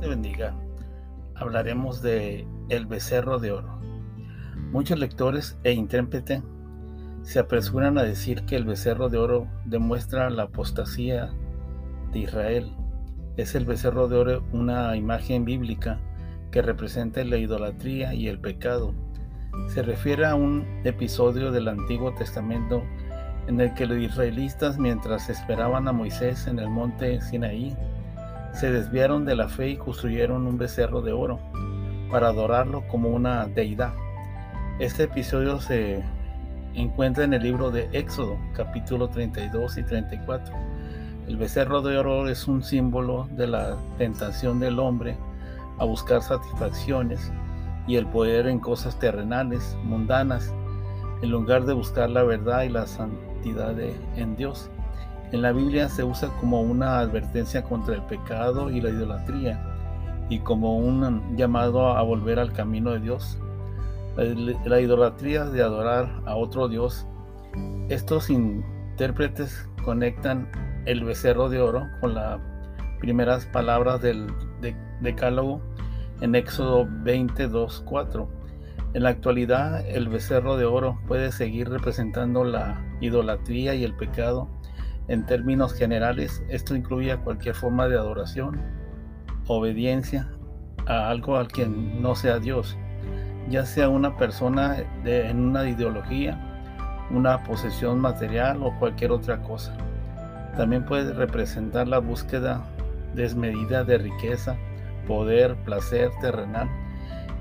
Te bendiga. Hablaremos de El becerro de oro. Muchos lectores e intérpretes se apresuran a decir que el becerro de oro demuestra la apostasía de Israel. Es el becerro de oro una imagen bíblica que representa la idolatría y el pecado. Se refiere a un episodio del Antiguo Testamento en el que los israelitas, mientras esperaban a Moisés en el monte Sinaí, se desviaron de la fe y construyeron un becerro de oro para adorarlo como una deidad. Este episodio se encuentra en el libro de Éxodo, capítulo 32 y 34. El becerro de oro es un símbolo de la tentación del hombre a buscar satisfacciones y el poder en cosas terrenales, mundanas, en lugar de buscar la verdad y la santidad en Dios. En la Biblia se usa como una advertencia contra el pecado y la idolatría y como un llamado a volver al camino de Dios. La, idolatría de adorar a otro Dios. Estos intérpretes conectan el becerro de oro con las primeras palabras del decálogo en Éxodo 22.4. En la actualidad, el becerro de oro puede seguir representando la idolatría y el pecado. En términos generales, esto incluye cualquier forma de adoración, obediencia a algo al quien no sea Dios, ya sea una persona en una ideología, una posesión material o cualquier otra cosa. También puede representar la búsqueda desmedida de riqueza, poder, placer terrenal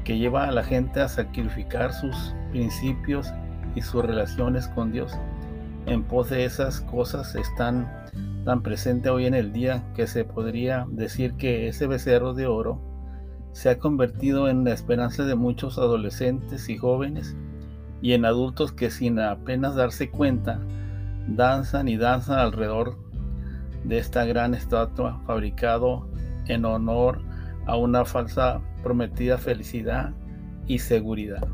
que lleva a la gente a sacrificar sus principios y sus relaciones con Dios. En pos de esas cosas están tan presentes hoy en el día que se podría decir que ese becerro de oro se ha convertido en la esperanza de muchos adolescentes y jóvenes y en adultos que sin apenas darse cuenta danzan y danzan alrededor de esta gran estatua fabricado en honor a una falsa prometida felicidad y seguridad.